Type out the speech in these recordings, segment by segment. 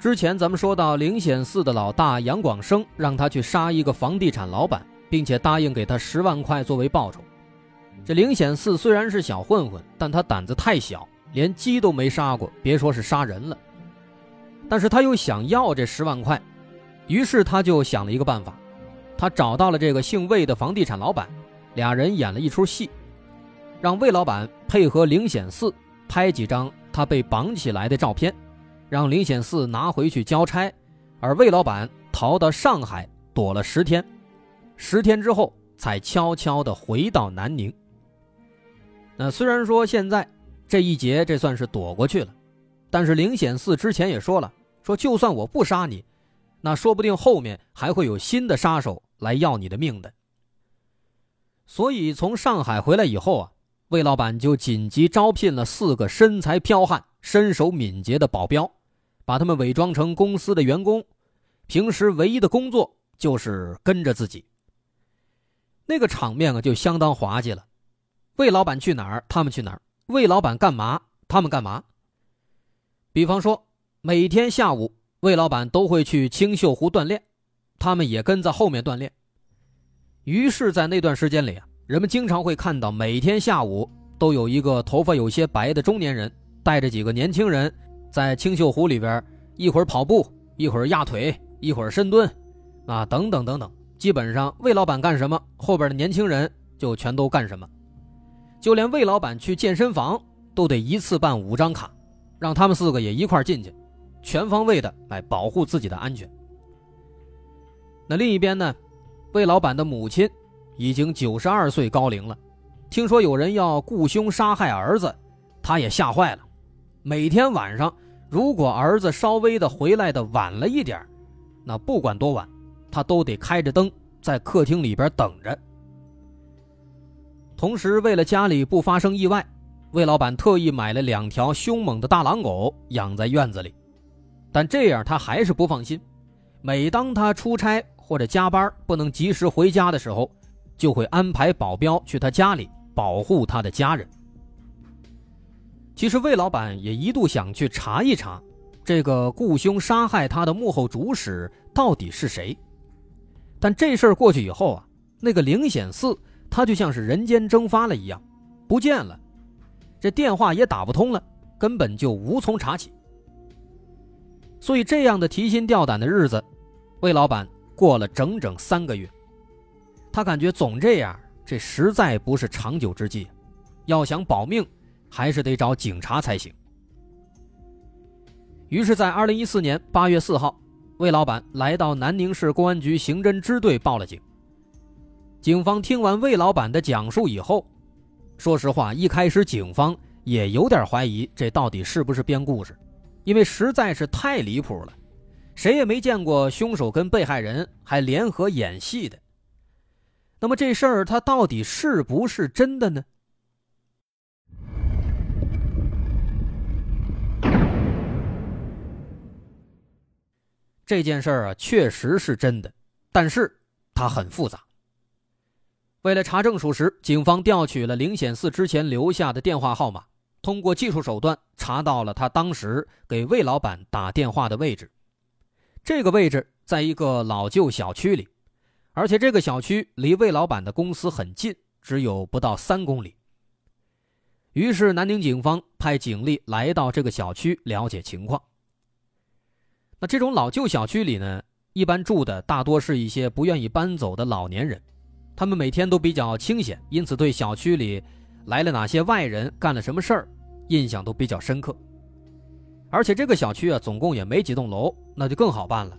之前咱们说到，灵显寺的老大杨广生让他去杀一个房地产老板，并且答应给他十万块作为报酬。这灵显寺虽然是小混混，但他胆子太小，连鸡都没杀过，别说是杀人了。但是他又想要这十万块，于是他就想了一个办法，他找到了这个姓魏的房地产老板，俩人演了一出戏，让魏老板配合灵显寺拍几张他被绑起来的照片。让林显四拿回去交差，而魏老板逃到上海躲了十天，十天之后才悄悄地回到南宁。那虽然说现在这一劫这算是躲过去了，但是林显四之前也说了，说就算我不杀你，那说不定后面还会有新的杀手来要你的命的。所以从上海回来以后啊，魏老板就紧急招聘了四个身材彪悍、身手敏捷的保镖。把他们伪装成公司的员工，平时唯一的工作就是跟着自己。那个场面啊，就相当滑稽了。魏老板去哪儿，他们去哪儿；魏老板干嘛，他们干嘛。比方说，每天下午，魏老板都会去青秀湖锻炼，他们也跟在后面锻炼。于是，在那段时间里啊，人们经常会看到，每天下午都有一个头发有些白的中年人，带着几个年轻人。在青秀湖里边，一会儿跑步，一会儿压腿，一会儿深蹲，啊，等等等等，基本上魏老板干什么，后边的年轻人就全都干什么。就连魏老板去健身房都得一次办五张卡，让他们四个也一块进去，全方位的来保护自己的安全。那另一边呢，魏老板的母亲已经九十二岁高龄了，听说有人要雇凶杀害儿子，他也吓坏了。每天晚上，如果儿子稍微的回来的晚了一点那不管多晚，他都得开着灯在客厅里边等着。同时，为了家里不发生意外，魏老板特意买了两条凶猛的大狼狗养在院子里。但这样他还是不放心，每当他出差或者加班不能及时回家的时候，就会安排保镖去他家里保护他的家人。其实魏老板也一度想去查一查，这个雇凶杀害他的幕后主使到底是谁。但这事儿过去以后啊，那个灵显寺他就像是人间蒸发了一样，不见了，这电话也打不通了，根本就无从查起。所以这样的提心吊胆的日子，魏老板过了整整三个月。他感觉总这样，这实在不是长久之计，要想保命。还是得找警察才行。于是，在二零一四年八月四号，魏老板来到南宁市公安局刑侦支队报了警。警方听完魏老板的讲述以后，说实话，一开始警方也有点怀疑这到底是不是编故事，因为实在是太离谱了，谁也没见过凶手跟被害人还联合演戏的。那么这事儿他到底是不是真的呢？这件事儿啊，确实是真的，但是它很复杂。为了查证属实，警方调取了灵显寺之前留下的电话号码，通过技术手段查到了他当时给魏老板打电话的位置。这个位置在一个老旧小区里，而且这个小区离魏老板的公司很近，只有不到三公里。于是，南宁警方派警力来到这个小区了解情况。那这种老旧小区里呢，一般住的大多是一些不愿意搬走的老年人，他们每天都比较清闲，因此对小区里来了哪些外人、干了什么事儿，印象都比较深刻。而且这个小区啊，总共也没几栋楼，那就更好办了。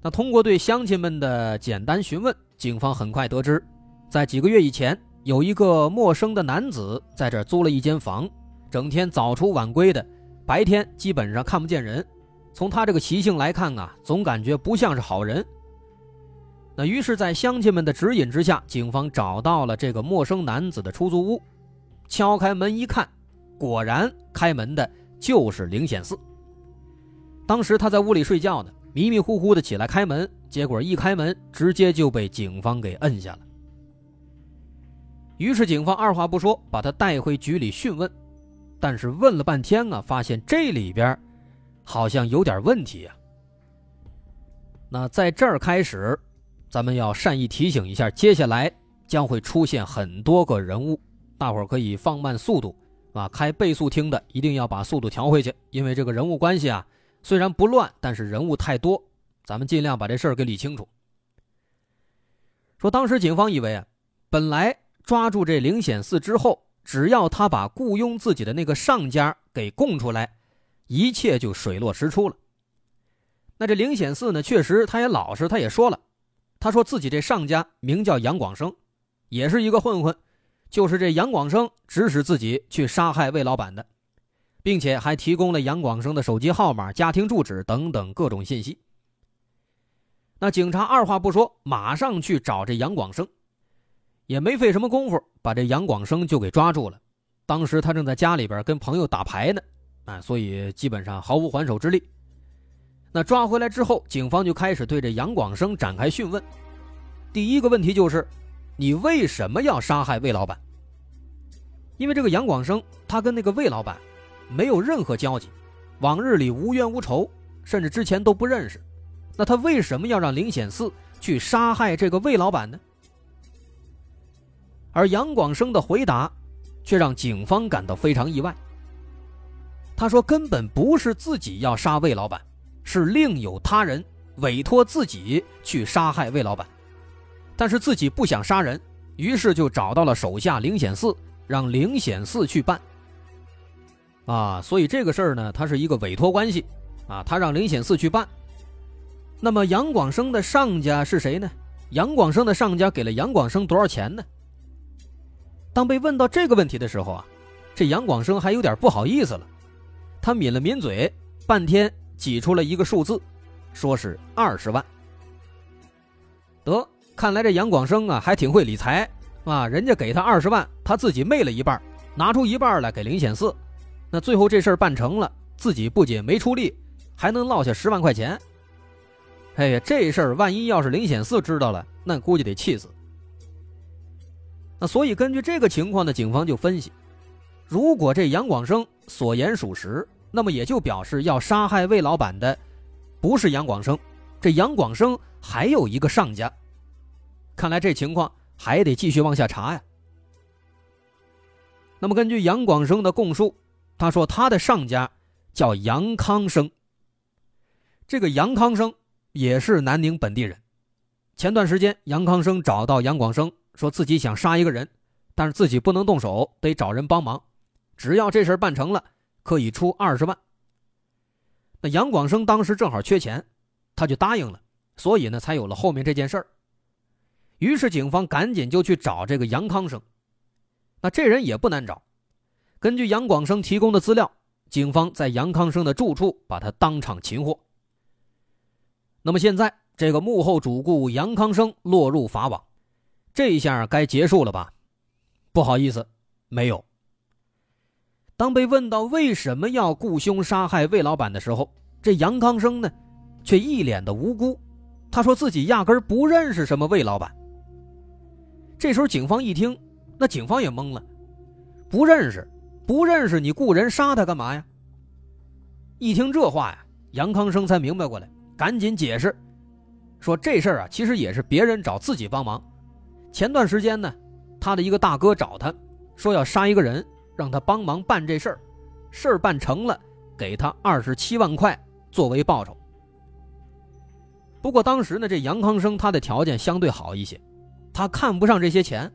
那通过对乡亲们的简单询问，警方很快得知，在几个月以前，有一个陌生的男子在这租了一间房，整天早出晚归的，白天基本上看不见人。从他这个习性来看啊，总感觉不像是好人。那于是，在乡亲们的指引之下，警方找到了这个陌生男子的出租屋，敲开门一看，果然开门的就是灵显寺。当时他在屋里睡觉呢，迷迷糊糊的起来开门，结果一开门，直接就被警方给摁下了。于是警方二话不说，把他带回局里讯问，但是问了半天啊，发现这里边好像有点问题呀。那在这儿开始。咱们要善意提醒一下，接下来将会出现很多个人物，大伙儿可以放慢速度啊！开倍速听的一定要把速度调回去，因为这个人物关系啊，虽然不乱，但是人物太多，咱们尽量把这事儿给理清楚。说当时警方以为啊，本来抓住这灵显寺之后，只要他把雇佣自己的那个上家给供出来，一切就水落石出了。那这灵显寺呢，确实他也老实，他也说了。他说自己这上家名叫杨广生，也是一个混混，就是这杨广生指使自己去杀害魏老板的，并且还提供了杨广生的手机号码、家庭住址等等各种信息。那警察二话不说，马上去找这杨广生，也没费什么功夫，把这杨广生就给抓住了。当时他正在家里边跟朋友打牌呢，啊，所以基本上毫无还手之力。那抓回来之后，警方就开始对这杨广生展开讯问。第一个问题就是，你为什么要杀害魏老板？因为这个杨广生他跟那个魏老板没有任何交集，往日里无冤无仇，甚至之前都不认识。那他为什么要让林显四去杀害这个魏老板呢？而杨广生的回答却让警方感到非常意外。他说：“根本不是自己要杀魏老板。”是另有他人委托自己去杀害魏老板，但是自己不想杀人，于是就找到了手下灵显寺，让灵显寺去办。啊，所以这个事儿呢，它是一个委托关系，啊，他让灵显寺去办。那么杨广生的上家是谁呢？杨广生的上家给了杨广生多少钱呢？当被问到这个问题的时候啊，这杨广生还有点不好意思了，他抿了抿嘴，半天。挤出了一个数字，说是二十万。得，看来这杨广生啊还挺会理财啊！人家给他二十万，他自己昧了一半，拿出一半来给林显四。那最后这事儿办成了，自己不仅没出力，还能落下十万块钱。哎呀，这事儿万一要是林显四知道了，那估计得气死。那所以根据这个情况呢，警方就分析，如果这杨广生所言属实。那么也就表示要杀害魏老板的，不是杨广生，这杨广生还有一个上家。看来这情况还得继续往下查呀。那么根据杨广生的供述，他说他的上家叫杨康生。这个杨康生也是南宁本地人。前段时间，杨康生找到杨广生，说自己想杀一个人，但是自己不能动手，得找人帮忙。只要这事办成了。可以出二十万。那杨广生当时正好缺钱，他就答应了，所以呢，才有了后面这件事儿。于是警方赶紧就去找这个杨康生。那这人也不难找，根据杨广生提供的资料，警方在杨康生的住处把他当场擒获。那么现在这个幕后主顾杨康生落入法网，这下该结束了吧？不好意思，没有。当被问到为什么要雇凶杀害魏老板的时候，这杨康生呢，却一脸的无辜。他说自己压根不认识什么魏老板。这时候警方一听，那警方也懵了，不认识，不认识，你雇人杀他干嘛呀？一听这话呀，杨康生才明白过来，赶紧解释，说这事儿啊，其实也是别人找自己帮忙。前段时间呢，他的一个大哥找他，说要杀一个人。让他帮忙办这事儿，事儿办成了，给他二十七万块作为报酬。不过当时呢，这杨康生他的条件相对好一些，他看不上这些钱，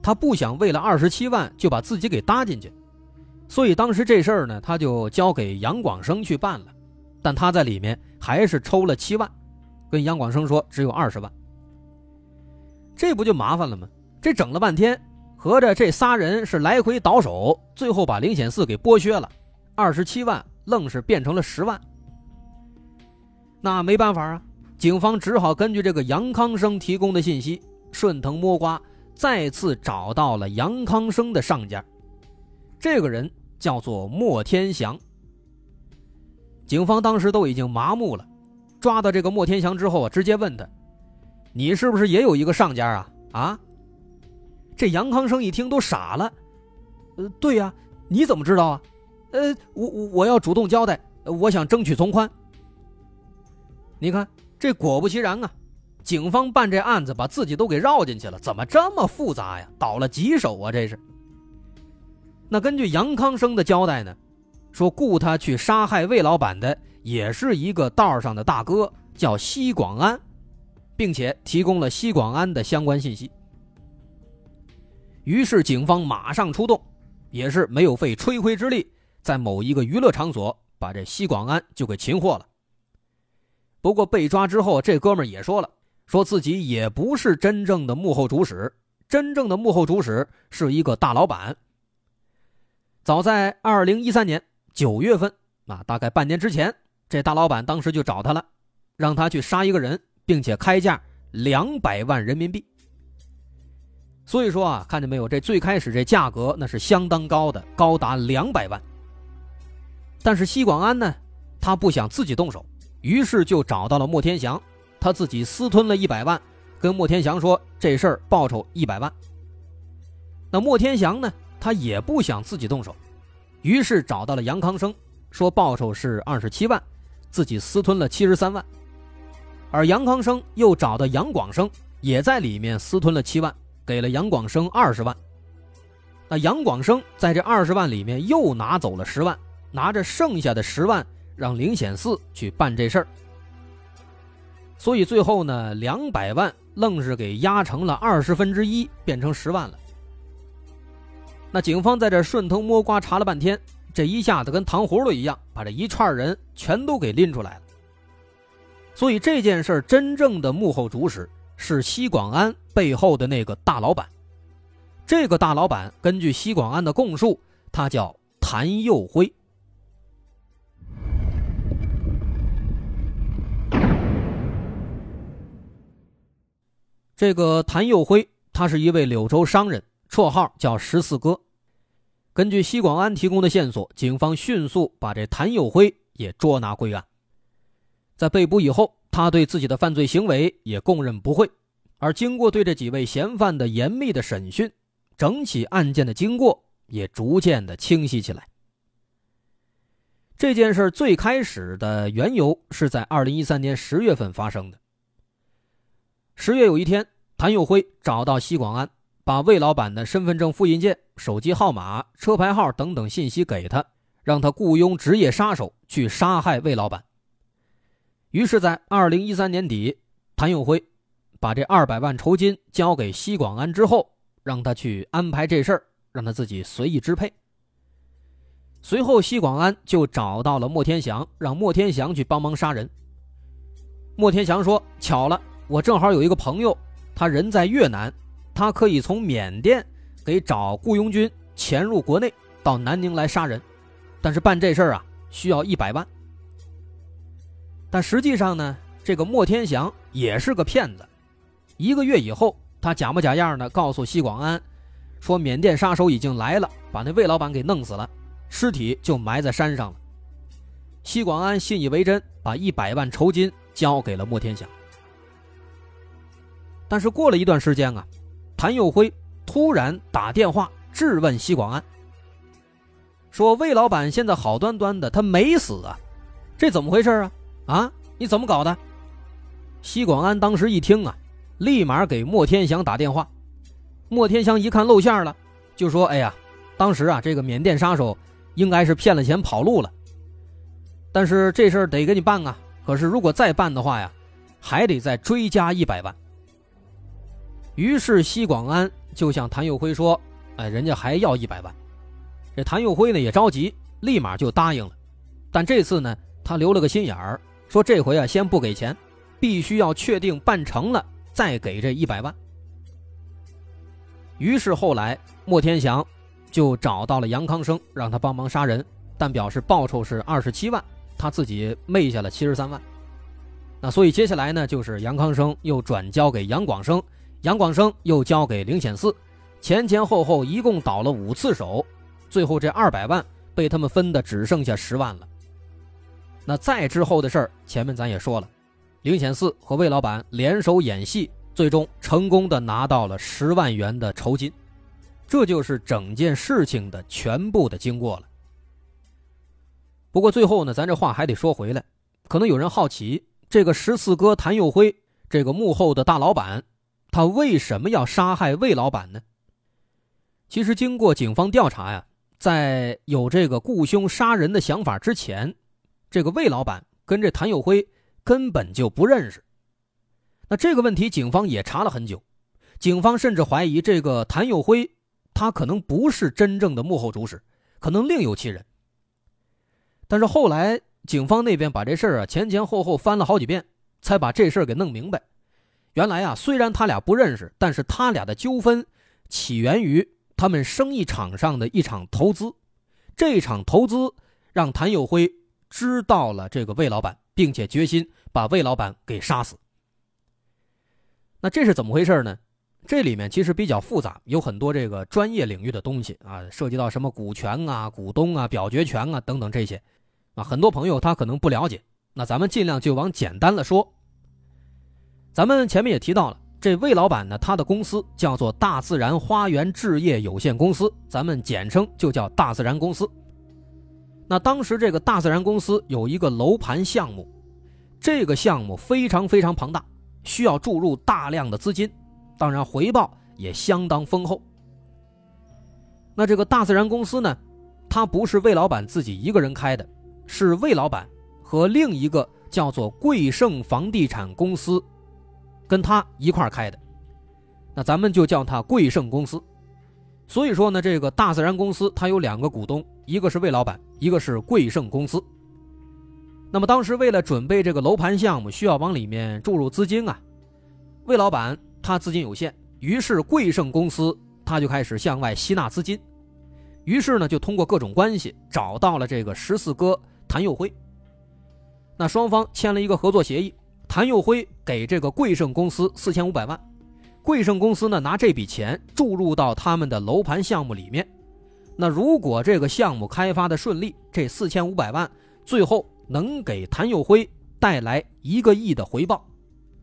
他不想为了二十七万就把自己给搭进去，所以当时这事儿呢，他就交给杨广生去办了，但他在里面还是抽了七万，跟杨广生说只有二十万，这不就麻烦了吗？这整了半天。合着这仨人是来回倒手，最后把灵显寺给剥削了，二十七万愣是变成了十万。那没办法啊，警方只好根据这个杨康生提供的信息，顺藤摸瓜，再次找到了杨康生的上家。这个人叫做莫天祥。警方当时都已经麻木了，抓到这个莫天祥之后啊，直接问他：“你是不是也有一个上家啊？”啊！这杨康生一听都傻了。呃，对呀，你怎么知道啊？呃，我我我要主动交代，我想争取从宽。你看，这果不其然啊，警方办这案子把自己都给绕进去了，怎么这么复杂呀？倒了几手啊？这是。那根据杨康生的交代呢，说雇他去杀害魏老板的也是一个道上的大哥，叫西广安，并且提供了西广安的相关信息。于是警方马上出动，也是没有费吹灰之力，在某一个娱乐场所把这西广安就给擒获了。不过被抓之后，这哥们也说了，说自己也不是真正的幕后主使，真正的幕后主使是一个大老板。早在二零一三年九月份，啊，大概半年之前，这大老板当时就找他了，让他去杀一个人，并且开价两百万人民币。所以说啊，看见没有，这最开始这价格那是相当高的，高达两百万。但是西广安呢，他不想自己动手。于是就找到了莫天祥，他自己私吞了一百万，跟莫天祥说这事儿报酬一百万。那莫天祥呢，他也不想自己动手，于是找到了杨康生，说报酬是二十七万，自己私吞了七十三万。而杨康生又找到杨广生，也在里面私吞了七万，给了杨广生二十万。那杨广生在这二十万里面又拿走了十万，拿着剩下的十万。让灵显寺去办这事儿，所以最后呢，两百万愣是给压成了二十分之一，变成十万了。那警方在这顺藤摸瓜查了半天，这一下子跟糖葫芦一样，把这一串人全都给拎出来了。所以这件事真正的幕后主使是西广安背后的那个大老板。这个大老板根据西广安的供述，他叫谭佑辉。这个谭佑辉，他是一位柳州商人，绰号叫十四哥。根据西广安提供的线索，警方迅速把这谭佑辉也捉拿归案。在被捕以后，他对自己的犯罪行为也供认不讳。而经过对这几位嫌犯的严密的审讯，整起案件的经过也逐渐的清晰起来。这件事最开始的缘由是在二零一三年十月份发生的。十月有一天，谭佑辉找到西广安，把魏老板的身份证复印件、手机号码、车牌号等等信息给他，让他雇佣职业杀手去杀害魏老板。于是，在二零一三年底，谭永辉把这二百万酬金交给西广安之后，让他去安排这事儿，让他自己随意支配。随后，西广安就找到了莫天祥，让莫天祥去帮忙杀人。莫天祥说：“巧了。”我正好有一个朋友，他人在越南，他可以从缅甸给找雇佣军潜入国内，到南宁来杀人，但是办这事儿啊需要一百万。但实际上呢，这个莫天祥也是个骗子。一个月以后，他假模假样的告诉西广安，说缅甸杀手已经来了，把那魏老板给弄死了，尸体就埋在山上了。西广安信以为真，把一百万酬金交给了莫天祥。但是过了一段时间啊，谭佑辉突然打电话质问西广安，说魏老板现在好端端的他没死啊，这怎么回事啊？啊，你怎么搞的？西广安当时一听啊，立马给莫天祥打电话。莫天祥一看露馅了，就说：“哎呀，当时啊，这个缅甸杀手应该是骗了钱跑路了。但是这事儿得给你办啊，可是如果再办的话呀，还得再追加一百万。”于是西广安就向谭佑辉说：“哎，人家还要一百万。”这谭佑辉呢也着急，立马就答应了。但这次呢，他留了个心眼儿，说这回啊先不给钱，必须要确定办成了再给这一百万。于是后来莫天祥就找到了杨康生，让他帮忙杀人，但表示报酬是二十七万，他自己昧下了七十三万。那所以接下来呢，就是杨康生又转交给杨广生，杨广生又交给灵显寺，前前后后一共倒了五次手，最后这二百万被他们分的只剩下十万了。那再之后的事儿，前面咱也说了，灵显寺和魏老板联手演戏，最终成功的拿到了十万元的酬金，这就是整件事情的全部的经过了。不过最后呢，咱这话还得说回来，可能有人好奇。这个十四哥谭佑辉，这个幕后的大老板，他为什么要杀害魏老板呢？其实经过警方调查呀，在有这个雇凶杀人的想法之前，这个魏老板跟这谭佑辉根本就不认识。那这个问题，警方也查了很久，警方甚至怀疑这个谭佑辉他可能不是真正的幕后主使，可能另有其人。但是后来。警方那边把这事儿啊前前后后翻了好几遍，才把这事儿给弄明白。原来啊，虽然他俩不认识，但是他俩的纠纷起源于他们生意场上的一场投资。这场投资让谭友辉知道了这个魏老板，并且决心把魏老板给杀死。那这是怎么回事呢？这里面其实比较复杂，有很多这个专业领域的东西啊，涉及到什么股权啊、股东啊、表决权啊等等这些。啊，很多朋友他可能不了解，那咱们尽量就往简单了说。咱们前面也提到了，这魏老板呢，他的公司叫做大自然花园置业有限公司，咱们简称就叫大自然公司。那当时这个大自然公司有一个楼盘项目，这个项目非常非常庞大，需要注入大量的资金，当然回报也相当丰厚。那这个大自然公司呢，它不是魏老板自己一个人开的。是魏老板和另一个叫做贵盛房地产公司，跟他一块开的，那咱们就叫他贵盛公司。所以说呢，这个大自然公司它有两个股东，一个是魏老板，一个是贵盛公司。那么当时为了准备这个楼盘项目，需要往里面注入资金啊。魏老板他资金有限，于是贵盛公司他就开始向外吸纳资金，于是呢就通过各种关系找到了这个十四哥。谭佑辉，那双方签了一个合作协议，谭佑辉给这个贵盛公司四千五百万，贵盛公司呢拿这笔钱注入到他们的楼盘项目里面。那如果这个项目开发的顺利，这四千五百万最后能给谭佑辉带来一个亿的回报，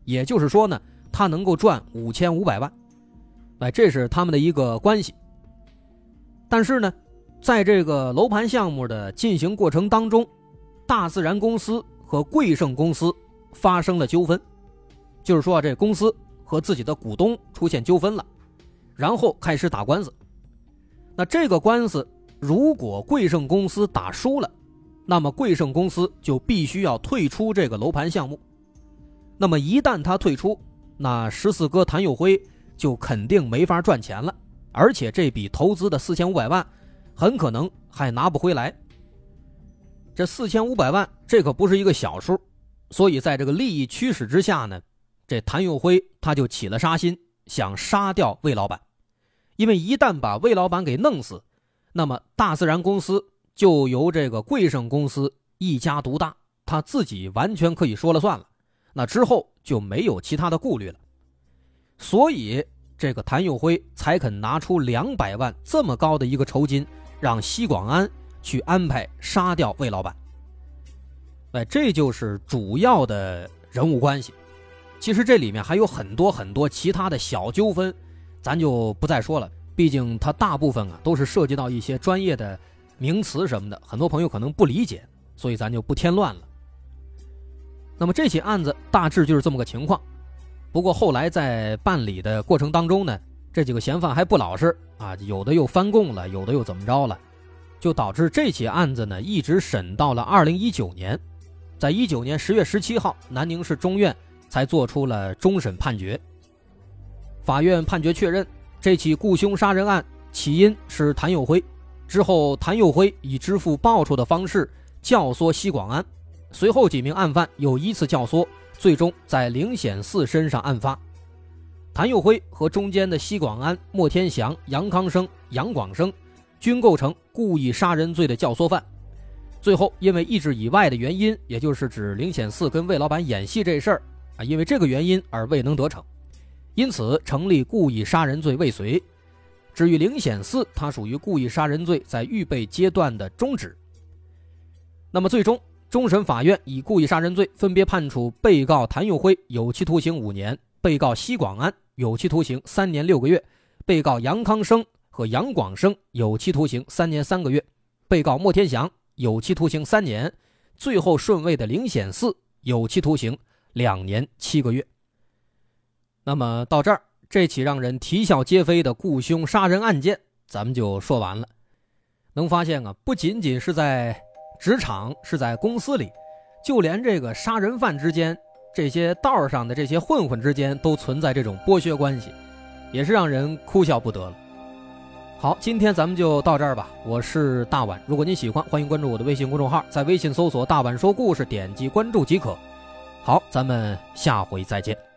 也就是说呢，他能够赚五千五百万。哎，这是他们的一个关系。但是呢。在这个楼盘项目的进行过程当中，大自然公司和贵盛公司发生了纠纷，就是说这公司和自己的股东出现纠纷了，然后开始打官司。那这个官司如果贵盛公司打输了，那么贵盛公司就必须要退出这个楼盘项目。那么一旦他退出，那十四哥谭友辉就肯定没法赚钱了，而且这笔投资的四千五百万。很可能还拿不回来。这四千五百万，这可不是一个小数，所以在这个利益驱使之下呢，这谭永辉他就起了杀心，想杀掉魏老板。因为一旦把魏老板给弄死，那么大自然公司就由这个贵盛公司一家独大，他自己完全可以说了算了。那之后就没有其他的顾虑了。所以这个谭永辉才肯拿出两百万这么高的一个酬金。让西广安去安排杀掉魏老板，哎，这就是主要的人物关系。其实这里面还有很多很多其他的小纠纷，咱就不再说了。毕竟它大部分啊都是涉及到一些专业的名词什么的，很多朋友可能不理解，所以咱就不添乱了。那么这起案子大致就是这么个情况。不过后来在办理的过程当中呢。这几个嫌犯还不老实啊，有的又翻供了，有的又怎么着了，就导致这起案子呢一直审到了二零一九年，在一九年十月十七号，南宁市中院才做出了终审判决。法院判决确认，这起雇凶杀人案起因是谭友辉，之后谭友辉以支付报酬的方式教唆西广安，随后几名案犯又依次教唆，最终在灵显寺身上案发。谭佑辉和中间的西广安、莫天祥、杨康生、杨广生，均构成故意杀人罪的教唆犯，最后因为意志以外的原因，也就是指灵显寺跟魏老板演戏这事儿啊，因为这个原因而未能得逞，因此成立故意杀人罪未遂。至于灵显寺，它属于故意杀人罪在预备阶段的终止。那么最终，终审法院以故意杀人罪分别判处被告谭永辉有期徒刑五年，被告奚广安有期徒刑三年六个月，被告杨康生和杨广生有期徒刑三年三个月，被告莫天祥有期徒刑三年，最后顺位的灵显寺有期徒刑两年七个月。那么到这儿。这起让人啼笑皆非的雇凶杀人案件，咱们就说完了。能发现啊，不仅仅是在职场，是在公司里，就连这个杀人犯之间，这些道上的这些混混之间，都存在这种剥削关系，也是让人哭笑不得了。好，今天咱们就到这儿吧。我是大碗，如果您喜欢，欢迎关注我的微信公众号，在微信搜索“大碗说故事”，点击关注即可。好，咱们下回再见。